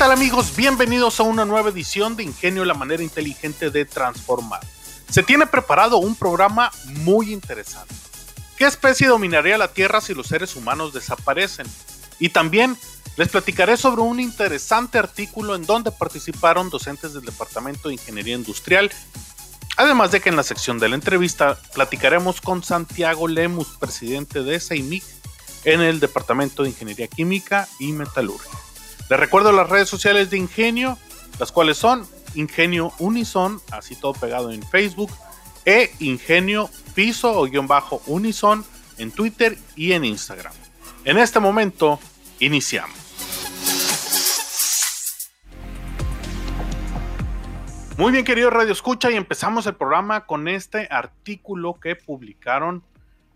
Tal amigos? Bienvenidos a una nueva edición de Ingenio, la manera inteligente de transformar. Se tiene preparado un programa muy interesante. ¿Qué especie dominaría la Tierra si los seres humanos desaparecen? Y también les platicaré sobre un interesante artículo en donde participaron docentes del Departamento de Ingeniería Industrial. Además de que en la sección de la entrevista platicaremos con Santiago Lemus, presidente de SAIMIC en el Departamento de Ingeniería Química y Metalurgia. Les recuerdo las redes sociales de Ingenio, las cuales son Ingenio Unison, así todo pegado en Facebook, e Ingenio Piso o guion bajo Unison en Twitter y en Instagram. En este momento, iniciamos. Muy bien, querido Radio Escucha, y empezamos el programa con este artículo que publicaron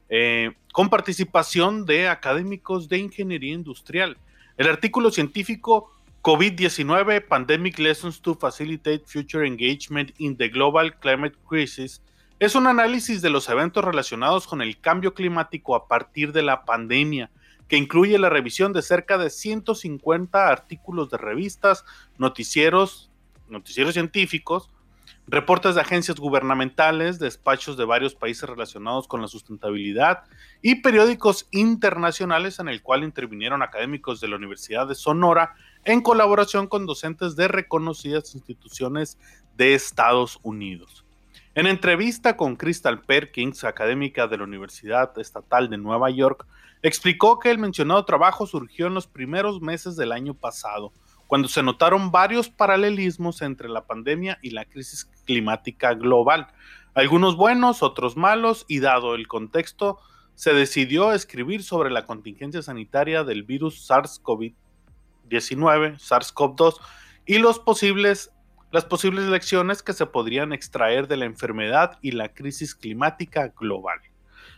eh, con participación de académicos de ingeniería industrial. El artículo científico COVID-19 Pandemic Lessons to Facilitate Future Engagement in the Global Climate Crisis es un análisis de los eventos relacionados con el cambio climático a partir de la pandemia, que incluye la revisión de cerca de 150 artículos de revistas, noticieros, noticieros científicos, reportes de agencias gubernamentales, despachos de varios países relacionados con la sustentabilidad y periódicos internacionales en el cual intervinieron académicos de la Universidad de Sonora en colaboración con docentes de reconocidas instituciones de Estados Unidos. En entrevista con Crystal Perkins, académica de la Universidad Estatal de Nueva York, explicó que el mencionado trabajo surgió en los primeros meses del año pasado, cuando se notaron varios paralelismos entre la pandemia y la crisis climática global, algunos buenos, otros malos, y dado el contexto, se decidió escribir sobre la contingencia sanitaria del virus SARS-CoV-19, SARS-CoV-2, y posibles, las posibles lecciones que se podrían extraer de la enfermedad y la crisis climática global.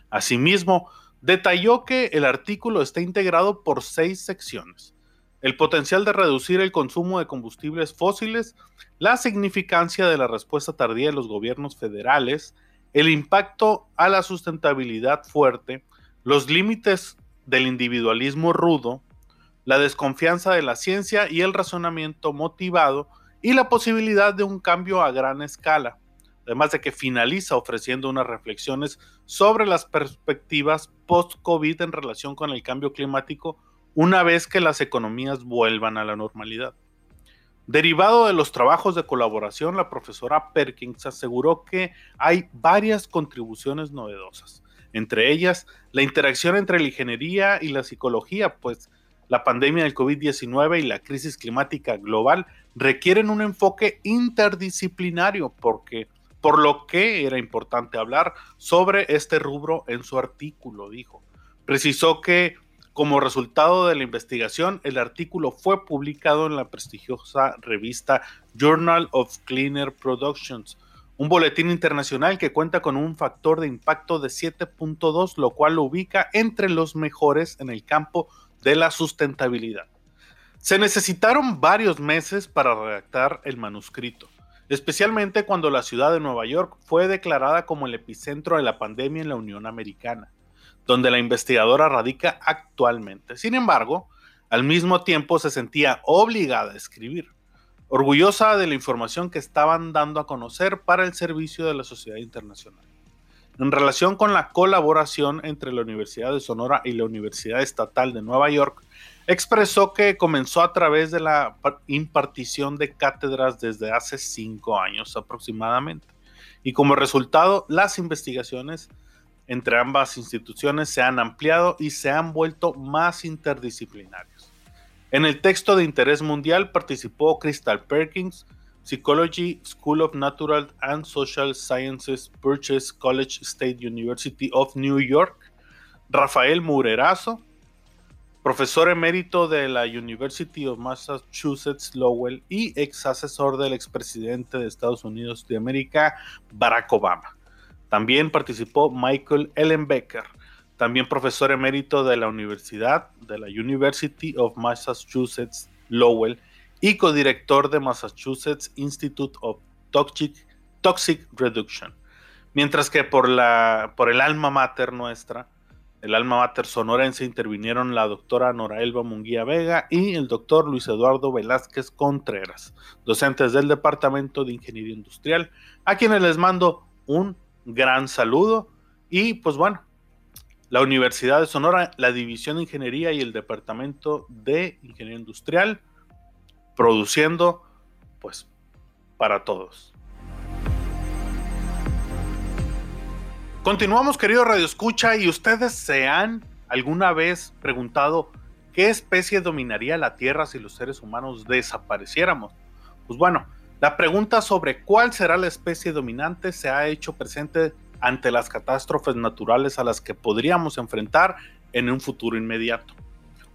Asimismo, detalló que el artículo está integrado por seis secciones el potencial de reducir el consumo de combustibles fósiles, la significancia de la respuesta tardía de los gobiernos federales, el impacto a la sustentabilidad fuerte, los límites del individualismo rudo, la desconfianza de la ciencia y el razonamiento motivado y la posibilidad de un cambio a gran escala, además de que finaliza ofreciendo unas reflexiones sobre las perspectivas post-COVID en relación con el cambio climático una vez que las economías vuelvan a la normalidad. Derivado de los trabajos de colaboración, la profesora Perkins aseguró que hay varias contribuciones novedosas, entre ellas la interacción entre la ingeniería y la psicología, pues la pandemia del COVID-19 y la crisis climática global requieren un enfoque interdisciplinario, porque por lo que era importante hablar sobre este rubro en su artículo, dijo. Precisó que como resultado de la investigación, el artículo fue publicado en la prestigiosa revista Journal of Cleaner Productions, un boletín internacional que cuenta con un factor de impacto de 7.2, lo cual lo ubica entre los mejores en el campo de la sustentabilidad. Se necesitaron varios meses para redactar el manuscrito, especialmente cuando la ciudad de Nueva York fue declarada como el epicentro de la pandemia en la Unión Americana donde la investigadora radica actualmente. Sin embargo, al mismo tiempo se sentía obligada a escribir, orgullosa de la información que estaban dando a conocer para el servicio de la sociedad internacional. En relación con la colaboración entre la Universidad de Sonora y la Universidad Estatal de Nueva York, expresó que comenzó a través de la impartición de cátedras desde hace cinco años aproximadamente, y como resultado las investigaciones entre ambas instituciones se han ampliado y se han vuelto más interdisciplinarios. En el texto de interés mundial participó Crystal Perkins, Psychology School of Natural and Social Sciences, Purchase College State University of New York, Rafael Murerazo, profesor emérito de la University of Massachusetts Lowell y ex asesor del expresidente de Estados Unidos de América, Barack Obama. También participó Michael Ellenbecker, también profesor emérito de la Universidad de la University of Massachusetts Lowell y codirector de Massachusetts Institute of Toxic, Toxic Reduction. Mientras que por, la, por el alma mater nuestra, el alma mater sonorense intervinieron la doctora Nora Elba Munguía Vega y el doctor Luis Eduardo Velázquez Contreras, docentes del Departamento de Ingeniería Industrial, a quienes les mando un gran saludo. Y pues bueno, la Universidad de Sonora, la División de Ingeniería y el Departamento de Ingeniería Industrial, produciendo pues para todos. Continuamos, querido Radio Escucha, y ustedes se han alguna vez preguntado qué especie dominaría la Tierra si los seres humanos desapareciéramos. Pues bueno, la pregunta sobre cuál será la especie dominante se ha hecho presente ante las catástrofes naturales a las que podríamos enfrentar en un futuro inmediato.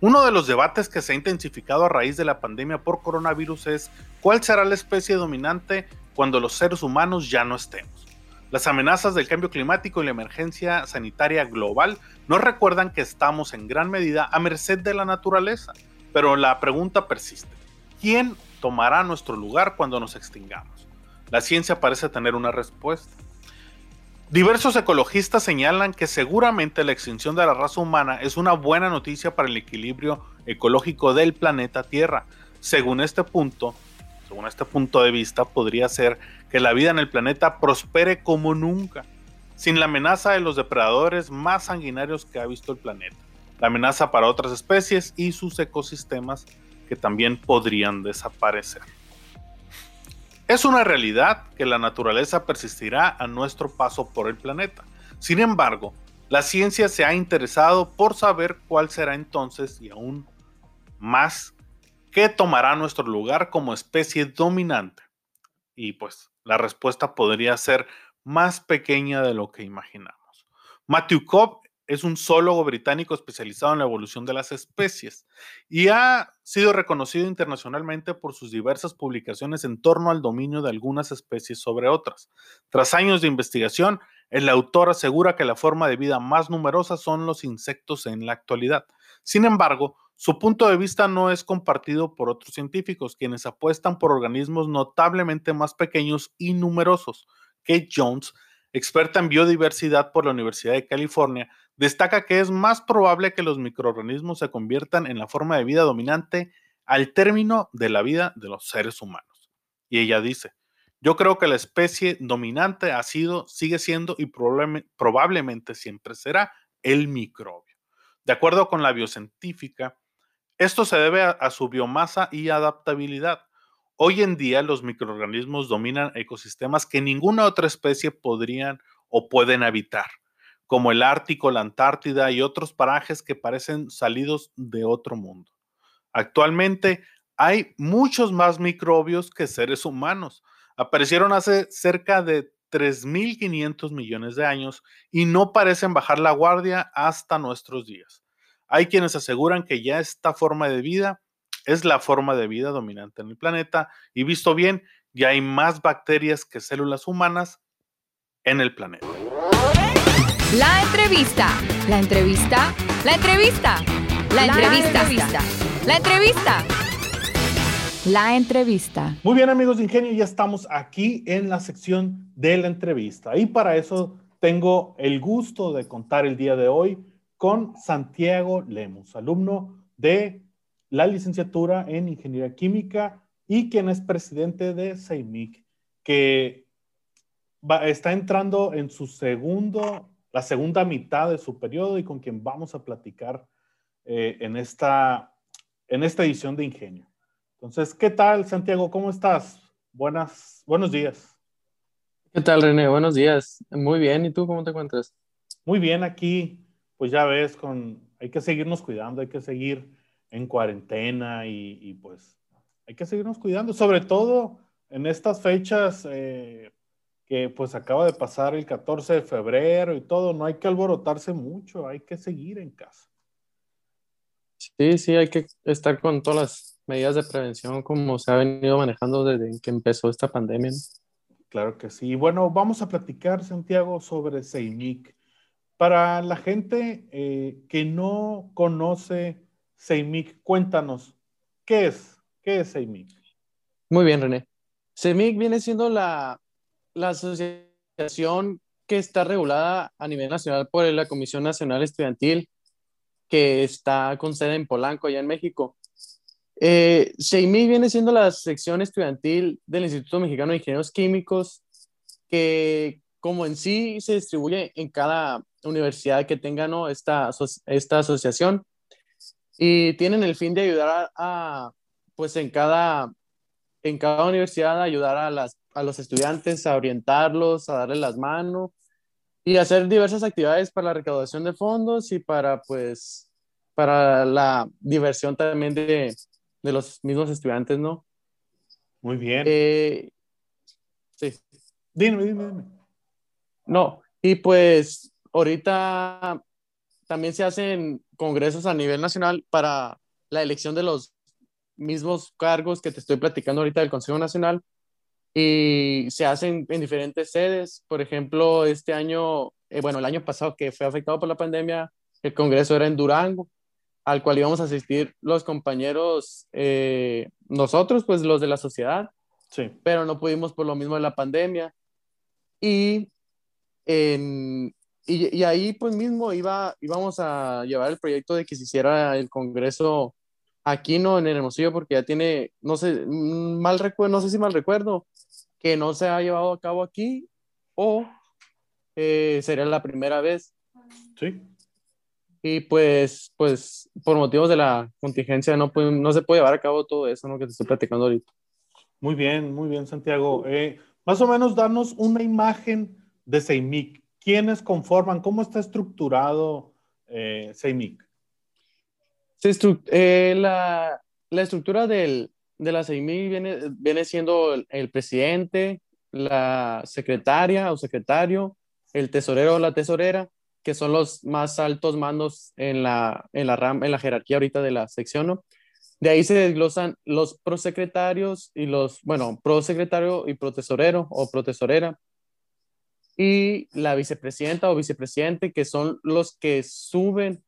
Uno de los debates que se ha intensificado a raíz de la pandemia por coronavirus es cuál será la especie dominante cuando los seres humanos ya no estemos. Las amenazas del cambio climático y la emergencia sanitaria global nos recuerdan que estamos en gran medida a merced de la naturaleza, pero la pregunta persiste. ¿Quién tomará nuestro lugar cuando nos extingamos? La ciencia parece tener una respuesta. Diversos ecologistas señalan que seguramente la extinción de la raza humana es una buena noticia para el equilibrio ecológico del planeta Tierra. Según este punto, según este punto de vista, podría ser que la vida en el planeta prospere como nunca, sin la amenaza de los depredadores más sanguinarios que ha visto el planeta, la amenaza para otras especies y sus ecosistemas también podrían desaparecer. Es una realidad que la naturaleza persistirá a nuestro paso por el planeta. Sin embargo, la ciencia se ha interesado por saber cuál será entonces y aún más qué tomará nuestro lugar como especie dominante. Y pues la respuesta podría ser más pequeña de lo que imaginamos. Matthew Cobb es un zoólogo británico especializado en la evolución de las especies y ha sido reconocido internacionalmente por sus diversas publicaciones en torno al dominio de algunas especies sobre otras. Tras años de investigación, el autor asegura que la forma de vida más numerosa son los insectos en la actualidad. Sin embargo, su punto de vista no es compartido por otros científicos, quienes apuestan por organismos notablemente más pequeños y numerosos. Kate Jones, experta en biodiversidad por la Universidad de California, destaca que es más probable que los microorganismos se conviertan en la forma de vida dominante al término de la vida de los seres humanos. Y ella dice, yo creo que la especie dominante ha sido, sigue siendo y probablemente siempre será el microbio. De acuerdo con la biocientífica, esto se debe a, su biomasa y adaptabilidad. Hoy en día los microorganismos dominan ecosistemas que ninguna otra especie podrían o pueden habitar, como el Ártico, la Antártida y otros parajes que parecen salidos de otro mundo. Actualmente hay muchos más microbios que seres humanos. Aparecieron hace cerca de 3.500 millones de años y no parecen bajar la guardia hasta nuestros días. Hay quienes aseguran que ya esta forma de vida es la forma de vida dominante en el planeta y visto bien, ya hay más bacterias que células humanas en el planeta. La entrevista, la entrevista, la entrevista, la entrevista, la entrevista. La entrevista. Muy bien amigos de Ingenio, ya estamos aquí en la sección de la entrevista. Y para eso tengo el gusto de contar el día de hoy con Santiago Lemos, alumno de la licenciatura en Ingeniería Química y quien es presidente de CEIMIC, que está entrando en su segundo, la segunda mitad de su periodo y con quien vamos a platicar eh, en, esta, en esta edición de Ingenio. Entonces, ¿qué tal, Santiago? ¿Cómo estás? Buenas, buenos días. ¿Qué tal, René? Buenos días. Muy bien. ¿Y tú cómo te encuentras? Muy bien, aquí pues ya ves, con, hay que seguirnos cuidando, hay que seguir en cuarentena y, pues hay que seguirnos cuidando, sobre todo en estas fechas eh, que pues acaba de pasar el 14 de febrero y todo, no hay que alborotarse mucho, hay que seguir en casa. Sí, sí, hay que estar con todas las medidas de prevención como se ha venido manejando desde que empezó esta pandemia. Claro que sí. Bueno, vamos a platicar, Santiago, sobre CEIMIC. Para la gente eh, que no conoce CEIMIC, cuéntanos, ¿qué es? ¿Qué es CEIMIC? Muy bien, René. CEIMIC viene siendo la, la asociación que está regulada a nivel nacional por la Comisión Nacional Estudiantil, que está con sede en Polanco, allá en México. Eh, viene siendo la sección estudiantil del Instituto Mexicano de Ingenieros Químicos, que como en sí se distribuye en cada universidad que tenga ¿no? esta, esta asociación y tienen el fin de ayudar a, pues en cada, en cada universidad, ayudar a, las, a los estudiantes, a orientarlos, a darles las manos y hacer diversas actividades para la recaudación de fondos y para, pues, para la diversión también de, de los mismos estudiantes, ¿no? Muy bien. Eh, sí. Dime, dime, dime. No, y pues ahorita también se hacen congresos a nivel nacional para la elección de los mismos cargos que te estoy platicando ahorita del Consejo Nacional y se hacen en diferentes sedes. Por ejemplo, este año, eh, bueno, el año pasado que fue afectado por la pandemia, el Congreso era en Durango, al cual íbamos a asistir los compañeros, eh, nosotros, pues los de la sociedad, sí. pero no pudimos por lo mismo de la pandemia. Y, y, y, ahí pues mismo iba, íbamos a llevar el proyecto de que se hiciera el Congreso aquí, ¿no? En el Hermosillo, porque ya tiene, no sé, mal recuerdo, no sé si mal recuerdo, que no se ha llevado a cabo aquí o eh, sería la primera vez. Sí. Y pues, pues por motivos de la contingencia no, no se puede llevar a cabo todo eso ¿no? que te estoy platicando ahorita. Muy bien, muy bien, Santiago. Eh, más o menos darnos una imagen de CEIMIC. ¿Quiénes conforman? ¿Cómo está estructurado eh, CEIMIC? Eh, la, la, estructura del, de la CEIMIC viene, viene siendo el, presidente, la secretaria o secretario, el tesorero o la tesorera, que son los más altos mandos en la, en la, RAM, en la jerarquía ahorita de la sección, ¿no? De ahí se desglosan los prosecretarios y los, bueno, prosecretario y protesorero o protesorera. Y la vicepresidenta o vicepresidente, que son los que suben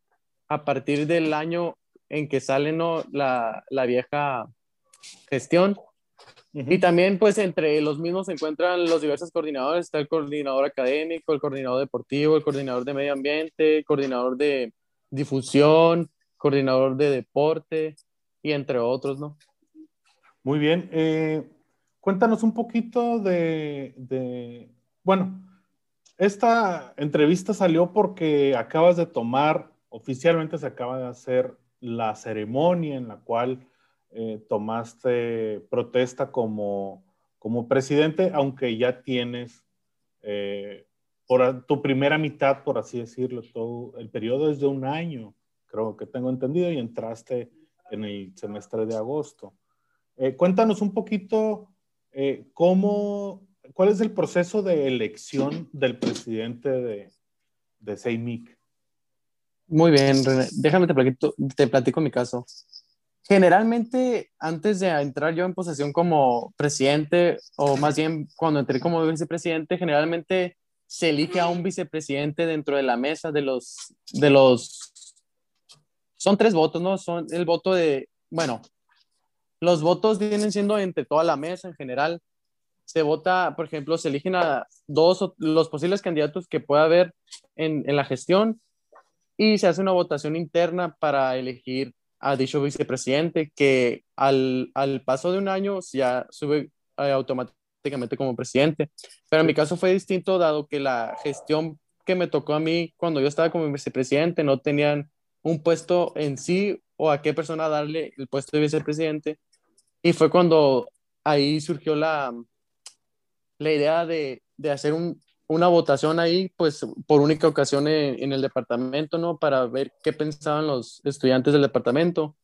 a partir del año en que sale ¿no? la, la vieja gestión y también, pues, entre los mismos se encuentran los diversos coordinadores. Está el coordinador académico, el coordinador deportivo, el coordinador de medio ambiente, el coordinador de difusión, coordinador de deporte y entre otros, ¿no? Muy bien. Eh, cuéntanos un poquito de, de, bueno, esta entrevista salió porque acabas de tomar, oficialmente se acaba de hacer la ceremonia en la cual eh, tomaste protesta como, como presidente, aunque ya tienes eh, por tu primera mitad, por así decirlo, todo el periodo es de un año, creo que tengo entendido, y entraste en el semestre de agosto. Eh, cuéntanos un poquito cómo, cuál es el proceso de elección del presidente de, de CEIMIC. Muy bien, René. Déjame te platico, te platico mi caso. Generalmente, antes de entrar yo en posesión como presidente, o más bien cuando entré como vicepresidente, generalmente se elige a un vicepresidente dentro de la mesa de los, de los, son tres votos, ¿no? Son el voto de, bueno, los votos vienen siendo entre toda la mesa en general. Se vota, por ejemplo, se eligen a dos los posibles candidatos que pueda haber en, en la gestión y se hace una votación interna para elegir ha dicho vicepresidente que al, al paso de un año ya sube eh, automáticamente como presidente. Pero en mi caso fue distinto dado que la gestión que me tocó a mí cuando yo estaba como vicepresidente no tenían un puesto en sí o a qué persona darle el puesto de vicepresidente. Y fue cuando ahí surgió la, la idea de, de hacer un, una votación ahí, pues por única ocasión en, el departamento, ¿no? Para ver qué pensaban los estudiantes del departamento.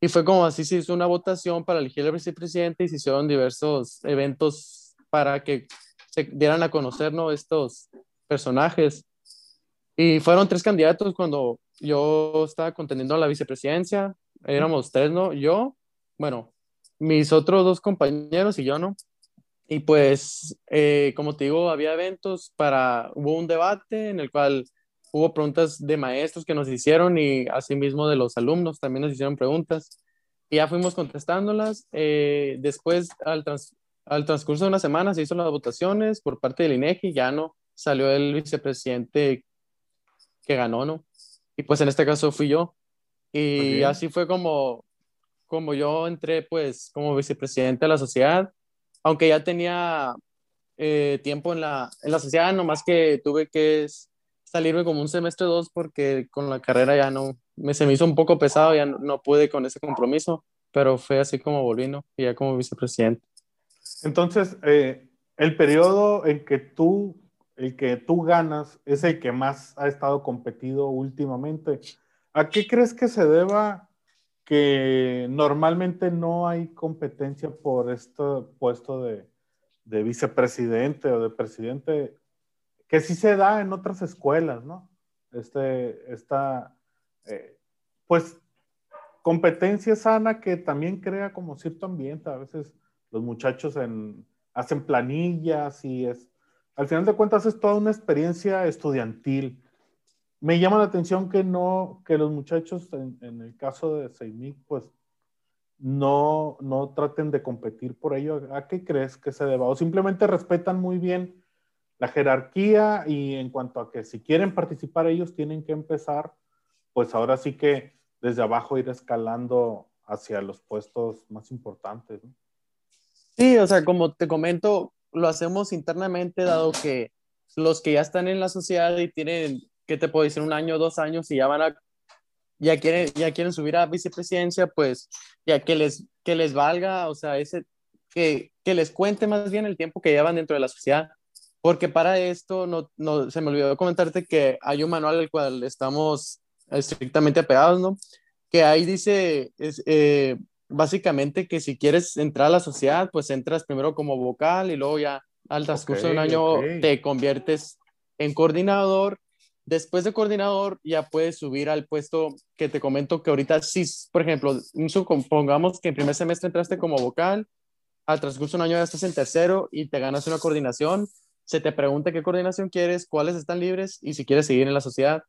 Y fue como así se hizo una votación para elegir al vicepresidente y se hicieron diversos eventos para que se dieran a conocer, ¿no? Estos personajes. Y fueron tres candidatos cuando yo estaba contendiendo la vicepresidencia, éramos tres, ¿no? Yo, bueno, mis otros dos compañeros y yo, ¿no? Y pues, eh, como te digo, había eventos para, hubo un debate en el cual hubo preguntas de maestros que nos hicieron y asimismo de los alumnos también nos hicieron preguntas. Y ya fuimos contestándolas. Eh, después, al, al transcurso de una semana, se hizo las votaciones por parte del INEGI, ya no salió el vicepresidente que ganó, ¿no? Y pues en este caso fui yo. Y así fue como, como yo entré pues como vicepresidente de la sociedad, aunque ya tenía eh, tiempo en la, en la sociedad, nomás que tuve que salirme como un semestre o dos porque con la carrera ya no, me, se me hizo un poco pesado, ya no, pude con ese compromiso, pero fue así como volví, Y ya como vicepresidente. Entonces, eh, el periodo en que tú el que tú ganas es el que más ha estado competido últimamente. ¿A qué crees que se deba que normalmente no hay competencia por este puesto de, vicepresidente o de presidente? Que sí se da en otras escuelas, ¿no? Este, esta, eh, pues, competencia sana que también crea como cierto ambiente. A veces los muchachos hacen planillas y es, al final de cuentas es toda una experiencia estudiantil. Me llama la atención que no, que los muchachos en, el caso de Seimic, pues no, no traten de competir por ello. ¿A qué crees que se deba? O simplemente respetan muy bien la jerarquía y en cuanto a que si quieren participar ellos tienen que empezar, pues ahora sí que desde abajo ir escalando hacia los puestos más importantes. Sí, o sea, como te comento, lo hacemos internamente, dado que los que ya están en la sociedad y tienen, ¿qué te puedo decir? Un año, dos años y ya van a, ya quieren, ya quieren subir a vicepresidencia, pues ya que les, que les valga, o sea, ese, que, que les cuente más bien el tiempo que llevan dentro de la sociedad. Porque para esto, no, no, se me olvidó comentarte que hay un manual al cual estamos estrictamente apegados, ¿no? Que ahí dice, es, eh, básicamente que si quieres entrar a la sociedad, pues entras primero como vocal y luego ya al transcurso de un año te conviertes en coordinador. Después de coordinador ya puedes subir al puesto que te comento que ahorita sí, por ejemplo, supongamos que en primer semestre entraste como vocal, al transcurso de un año ya estás en tercero y te ganas una coordinación, se te pregunta qué coordinación quieres, cuáles están libres y si quieres seguir en la sociedad.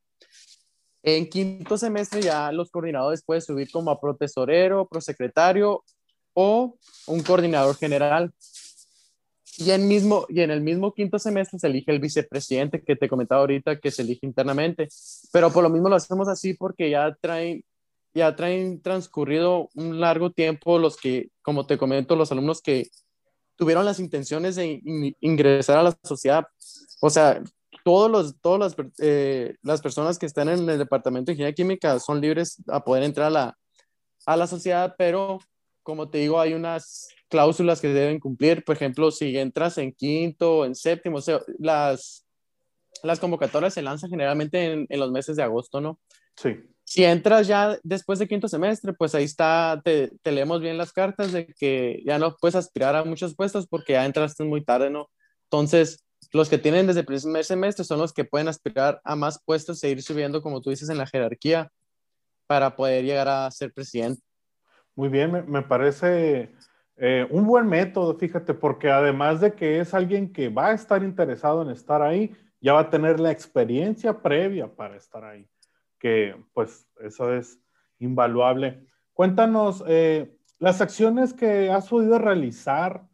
En quinto semestre ya los coordinadores pueden subir como a protesorero, prosecretario o un coordinador general. Y en, mismo, y en el mismo quinto semestre se elige el vicepresidente que te comentaba ahorita que se elige internamente. Pero por lo mismo lo hacemos así porque ya traen, ya traen transcurrido un largo tiempo los que, como te comento, los alumnos que tuvieron las intenciones de ingresar a la sociedad. O sea, todos los, todas las, eh, las personas que están en el departamento de ingeniería química son libres a poder entrar a la, a la sociedad, pero como te digo, hay unas cláusulas que deben cumplir. Por ejemplo, si entras en quinto o en séptimo, o sea, las, las convocatorias se lanzan generalmente en, en, los meses de agosto, ¿no? Sí. Si entras ya después de quinto semestre, pues ahí está, te, te leemos bien las cartas de que ya no puedes aspirar a muchos puestos porque ya entraste muy tarde, ¿no? Entonces, los que tienen desde el primer semestre son los que pueden aspirar a más puestos e ir subiendo, como tú dices, en la jerarquía para poder llegar a ser presidente. Muy bien, me, parece eh, un buen método, fíjate, porque además de que es alguien que va a estar interesado en estar ahí, ya va a tener la experiencia previa para estar ahí, que pues eso es invaluable. Cuéntanos eh, las acciones que has podido realizar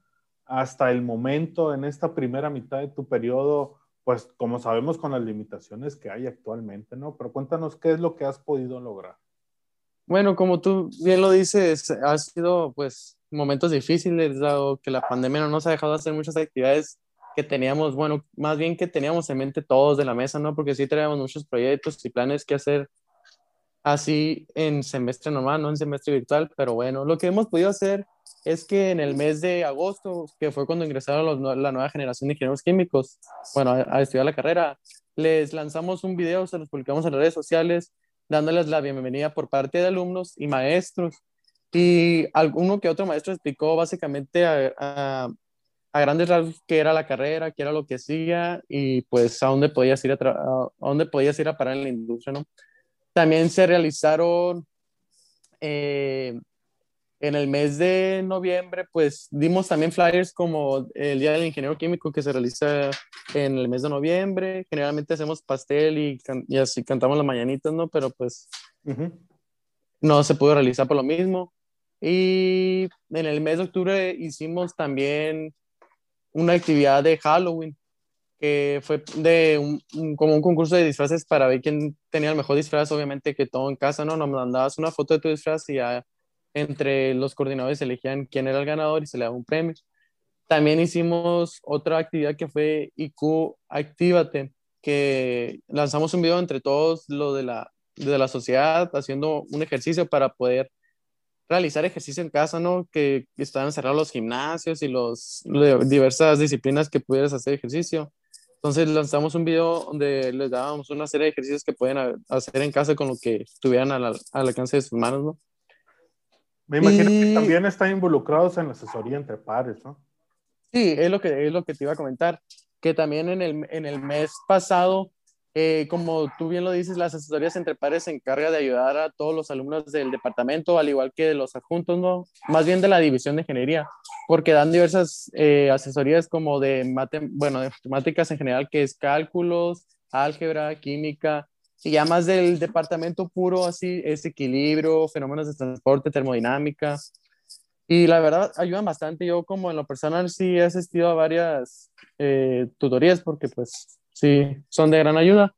hasta el momento, en esta primera mitad de tu periodo, pues como sabemos con las limitaciones que hay actualmente, ¿no? Pero cuéntanos qué es lo que has podido lograr. Bueno, como tú bien lo dices, ha sido pues momentos difíciles, dado que la pandemia no nos ha dejado hacer muchas actividades que teníamos, bueno, más bien que teníamos en mente todos de la mesa, ¿no? Porque sí teníamos muchos proyectos y planes que hacer así en semestre normal, no en semestre virtual, pero bueno, lo que hemos podido hacer es que en el mes de agosto, que fue cuando ingresaron la nueva generación de ingenieros químicos, bueno, a, estudiar la carrera, les lanzamos un video, se los publicamos en las redes sociales, dándoles la bienvenida por parte de alumnos y maestros. Y alguno que otro maestro explicó básicamente a, a, a grandes rasgos qué era la carrera, qué era lo que hacía y pues a dónde podías ir a, a dónde podías ir a parar en la industria, ¿no? También se realizaron eh, en el mes de noviembre, pues dimos también flyers como el Día del Ingeniero Químico que se realiza en el mes de noviembre. Generalmente hacemos pastel y, y así cantamos las mañanitas, ¿no? Pero pues no se pudo realizar por lo mismo. Y en el mes de octubre hicimos también una actividad de Halloween, que fue de un, como un concurso de disfraces para ver quién tenía el mejor disfraz, obviamente que todo en casa, ¿no? Nos mandabas una foto de tu disfraz y ya entre los coordinadores elegían quién era el ganador y se le daba un premio. También hicimos otra actividad que fue IQ Actívate, que lanzamos un video entre todos lo de la, de la sociedad haciendo un ejercicio para poder realizar ejercicio en casa, ¿no? Que estaban cerrados los gimnasios y los, diversas disciplinas que pudieras hacer ejercicio. Entonces lanzamos un video donde les dábamos una serie de ejercicios que pueden hacer en casa con lo que tuvieran al, al alcance de sus manos, ¿no? Me imagino que también están involucrados en la asesoría entre pares, ¿no? Sí, es lo que, es lo que te iba a comentar, que también en el, en el mes pasado, eh, como tú bien lo dices, las asesorías entre pares se encarga de ayudar a todos los alumnos del departamento, al igual que de los adjuntos, ¿no? Más bien de la división de ingeniería, porque dan diversas eh, asesorías como de, bueno, de matemáticas en general, que es cálculos, álgebra, química, y ya más del departamento puro, así, es equilibrio, fenómenos de transporte, termodinámica. Y la verdad, ayudan bastante. Yo como en lo personal sí he asistido a varias eh, tutorías porque pues sí, son de gran ayuda.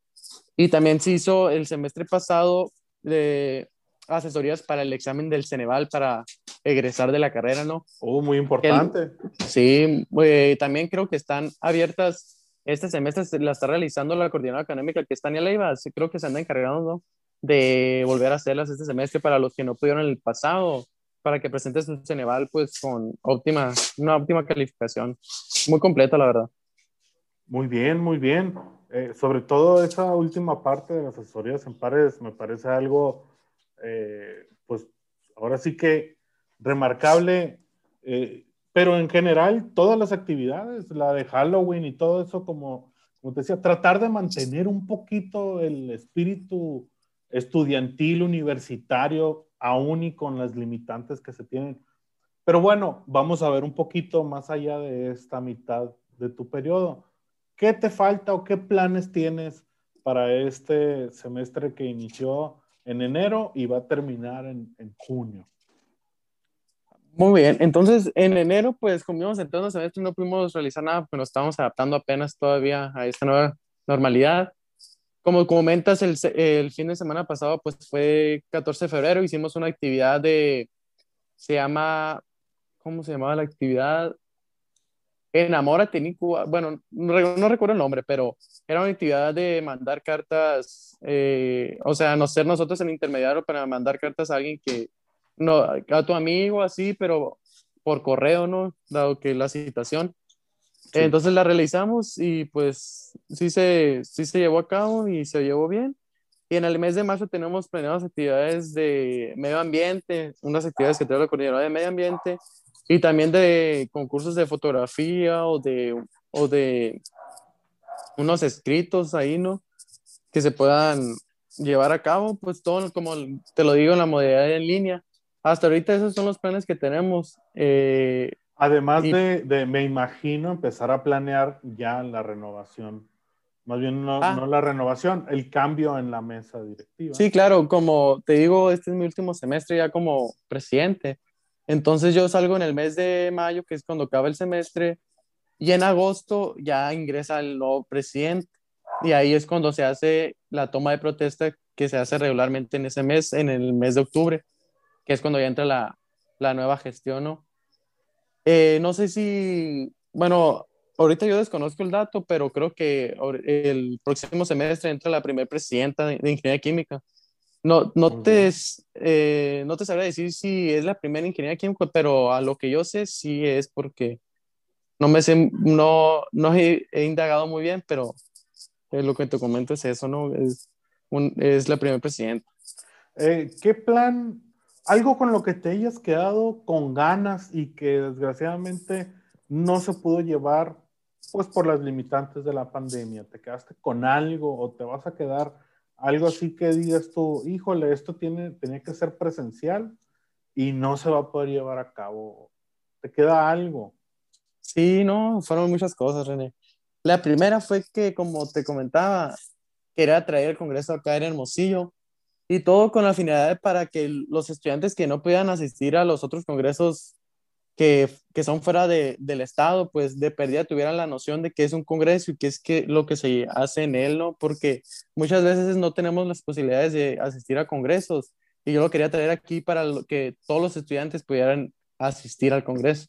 Y también se hizo el semestre pasado de asesorías para el examen del Ceneval para egresar de la carrera, ¿no? Oh, muy importante. sí, eh, también creo que están abiertas este semestre la está realizando la coordinadora académica que es Tania Leiva. Creo que se anda encargando de volver a hacerlas este semestre para los que no pudieron el pasado, para que presentes su Ceneval pues con óptima, una óptima calificación. Muy completa, la verdad. Muy bien, muy bien. Eh, sobre todo esa última parte de las asesorías en pares me parece algo, eh, pues ahora sí que remarcable. Eh, pero en general, todas las actividades, la de Halloween y todo eso, como, como te decía, tratar de mantener un poquito el espíritu estudiantil, universitario, aún y con las limitantes que se tienen. Pero bueno, vamos a ver un poquito más allá de esta mitad de tu periodo. ¿Qué te falta o qué planes tienes para este semestre que inició en enero y va a terminar en, en junio? Muy bien, entonces en enero, pues como íbamos entrando semestre, no pudimos realizar nada, pero nos estábamos adaptando apenas todavía a esta nueva normalidad. Como comentas, el, el fin de semana pasado, pues fue 14 de febrero, hicimos una actividad de, se llama, ¿cómo se llamaba la actividad? Enamórate, Nico. Bueno, no, no, recuerdo el nombre, pero era una actividad de mandar cartas, eh, o sea, no ser nosotros el intermediario para mandar cartas a alguien que no, a tu amigo así, pero por correo, ¿no? Dado que la citación. Entonces la realizamos y pues sí se, sí se llevó a cabo y se llevó bien. Y en el mes de marzo tenemos planeadas actividades de medio ambiente, unas actividades que tengo la coordinadora de medio ambiente y también de concursos de fotografía o de, o de unos escritos ahí, ¿no? Que se puedan llevar a cabo, pues todo, como te lo digo, en la modalidad en línea. Hasta ahorita esos son los planes que tenemos. Eh, Además de, me imagino, empezar a planear ya la renovación. Más bien no, ah. no, la renovación, el cambio en la mesa directiva. Sí, claro, como te digo, este es mi último semestre ya como presidente. Entonces yo salgo en el mes de mayo, que es cuando acaba el semestre, y en agosto ya ingresa el nuevo presidente. Y ahí es cuando se hace la toma de protesta que se hace regularmente en ese mes, en el mes de octubre que es cuando ya entra la, la nueva gestión, ¿no? Eh, no sé si, bueno, ahorita yo desconozco el dato, pero creo que el próximo semestre entra la primera presidenta de, Ingeniería Química. No, no, te, eh, no te sabría decir si es la primera Ingeniería Química, pero a lo que yo sé sí es porque no me sé, no, no he, indagado muy bien, pero lo que te comento es eso, ¿no? Es, un, es la primera presidenta. Eh, ¿Qué plan algo con lo que te hayas quedado con ganas y que desgraciadamente no se pudo llevar, pues por las limitantes de la pandemia. ¿Te quedaste con algo o te vas a quedar algo así que digas tú, híjole, esto tiene, tenía que ser presencial y no se va a poder llevar a cabo. ¿Te queda algo? Sí, no, fueron muchas cosas, René. La primera fue que, como te comentaba, quería traer el Congreso acá en Hermosillo y todo con la finalidad para que los estudiantes que no puedan asistir a los otros congresos que, que son fuera de, del Estado, pues de pérdida tuvieran la noción de que es un congreso y qué es que, lo que se hace en él, ¿no? Porque muchas veces no tenemos las posibilidades de asistir a congresos y yo lo quería traer aquí para que todos los estudiantes pudieran asistir al congreso.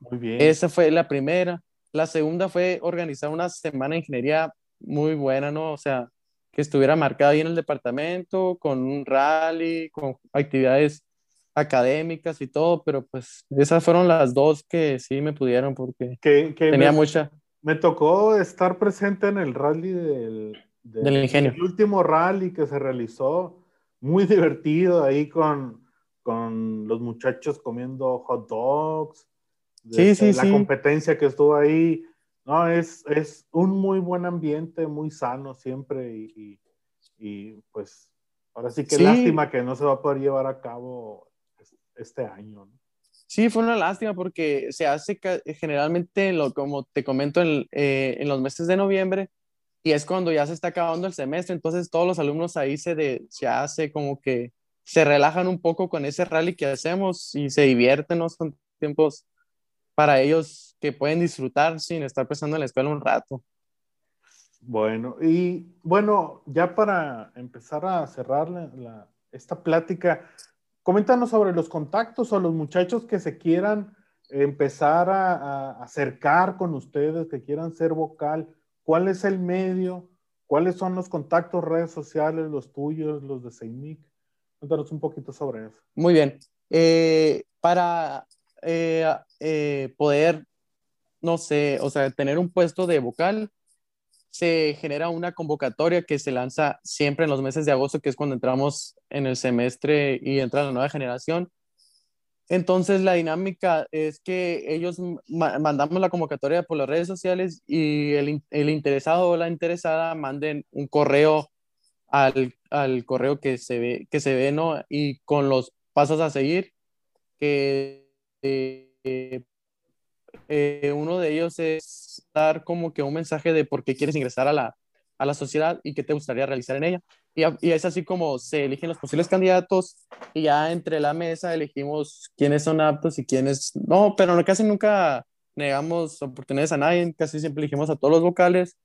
Muy bien. Esa fue la primera. La segunda fue organizar una semana de ingeniería muy buena, ¿no? O sea, que estuviera marcada ahí en el departamento, con un rally, con actividades académicas y todo, pero pues esas fueron las dos que sí me pudieron porque tenía mucha. Me tocó estar presente en el rally del, del, ingenio. El último rally que se realizó, muy divertido ahí con, con los muchachos comiendo hot dogs. Sí, sí, la competencia que estuvo ahí. No, es, es un muy buen ambiente, muy sano siempre y, y, pues ahora sí que lástima que no se va a poder llevar a cabo este año. Sí, fue una lástima porque se hace generalmente, lo, como te comento, en, eh, en, los meses de noviembre y es cuando ya se está acabando el semestre, entonces todos los alumnos ahí se, de, se hace como que se relajan un poco con ese rally que hacemos y se divierten, ¿no? Son tiempos para ellos que pueden disfrutar sin estar pensando en la escuela un rato. Bueno, y bueno, ya para empezar a cerrar la, esta plática, Coméntanos sobre los contactos o los muchachos que se quieran empezar a, acercar con ustedes, que quieran ser vocal. ¿Cuál es el medio? ¿Cuáles son los contactos, redes sociales, los tuyos, los de CEIMIC? Cuéntanos un poquito sobre eso. Muy bien. Eh, para eh, eh, poder, no sé, o sea, tener un puesto de vocal, se genera una convocatoria que se lanza siempre en los meses de agosto, que es cuando entramos en el semestre y entra la nueva generación. Entonces la dinámica es que ellos mandamos la convocatoria por las redes sociales y el, el, interesado o la interesada manden un correo al, al, correo que se ve, que se ve, ¿no? Y con los pasos a seguir, que eh, eh, uno de ellos es dar como que un mensaje de por qué quieres ingresar a la, a la sociedad y qué te gustaría realizar en ella. Y, y, es así como se eligen los posibles candidatos y ya entre la mesa elegimos quiénes son aptos y quiénes no, pero casi nunca negamos oportunidades a nadie, casi siempre elegimos a todos los vocales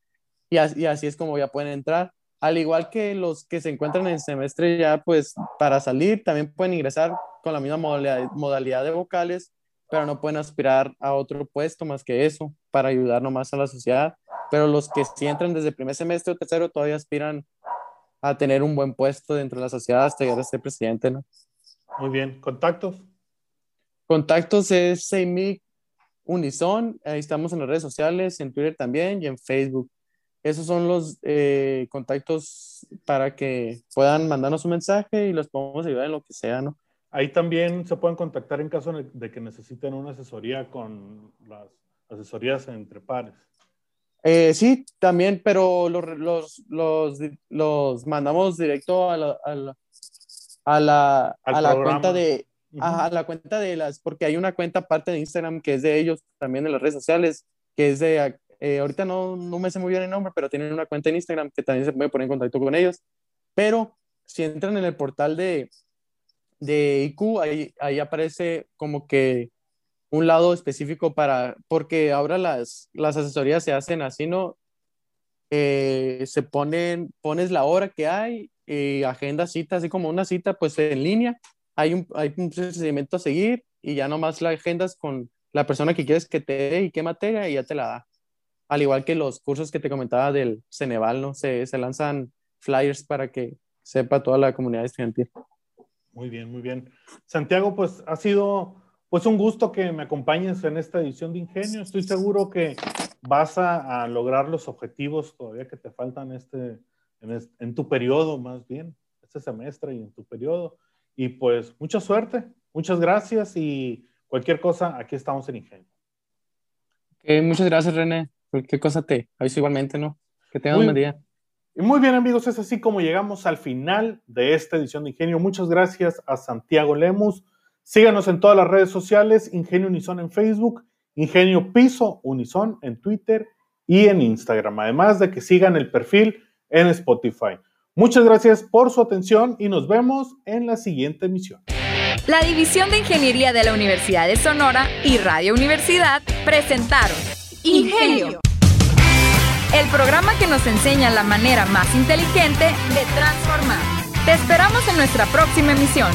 y, y así es como ya pueden entrar. Al igual que los que se encuentran en semestre ya, pues para salir también pueden ingresar con la misma modalidad, modalidad de vocales pero no pueden aspirar a otro puesto más que eso para ayudar nomás a la sociedad. Pero los que sí entran desde primer semestre o tercero todavía aspiran a tener un buen puesto dentro de la sociedad hasta llegar a ser presidente, ¿no? Muy bien. ¿Contactos? Contactos es CEMIC Unison, ahí estamos en las redes sociales, en Twitter también y en Facebook. Esos son los eh, contactos para que puedan mandarnos un mensaje y los podemos ayudar en lo que sea, ¿no? Ahí también se pueden contactar en caso de que necesiten una asesoría con las asesorías entre pares. Eh, sí, también, pero los, los, los, los mandamos directo a la, a la, a la, a la cuenta de, a la cuenta de las, porque hay una cuenta aparte de Instagram que es de ellos, también de las redes sociales, que es de, eh, ahorita no, no me sé muy bien el nombre, pero tienen una cuenta en Instagram que también se puede poner en contacto con ellos. Pero si entran en el portal de, de IQ, ahí, ahí aparece como que un lado específico para, porque ahora las, las asesorías se hacen así, ¿no? Eh, se ponen, pones la hora que hay y agenda cita, así como una cita, pues en línea. Hay un, hay un procedimiento a seguir y ya nomás la agendas con la persona que quieres que te dé y qué materia y ya te la da. Al igual que los cursos que te comentaba del Ceneval, ¿no? Se, se lanzan flyers para que sepa toda la comunidad estudiantil. Muy bien, muy bien. Santiago, pues ha sido pues un gusto que me acompañes en esta edición de Ingenio. Estoy seguro que vas a, lograr los objetivos todavía que te faltan este, en, en, tu periodo, más bien, este semestre y en tu periodo. Y pues mucha suerte, muchas gracias y cualquier cosa, aquí estamos en Ingenio. muchas gracias, René. Cualquier cosa te aviso igualmente, ¿no? Que tengas un buen día. Y muy bien amigos, es así como llegamos al final de esta edición de Ingenio. Muchas gracias a Santiago Lemus. Síganos en todas las redes sociales, Ingenio Unison en Facebook, Ingenio Piso Unison en Twitter y en Instagram, además de que sigan el perfil en Spotify. Muchas gracias por su atención y nos vemos en la siguiente emisión. La División de Ingeniería de la Universidad de Sonora y Radio Universidad presentaron Ingenio, el programa que nos enseña la manera más inteligente de transformar. Te esperamos en nuestra próxima emisión.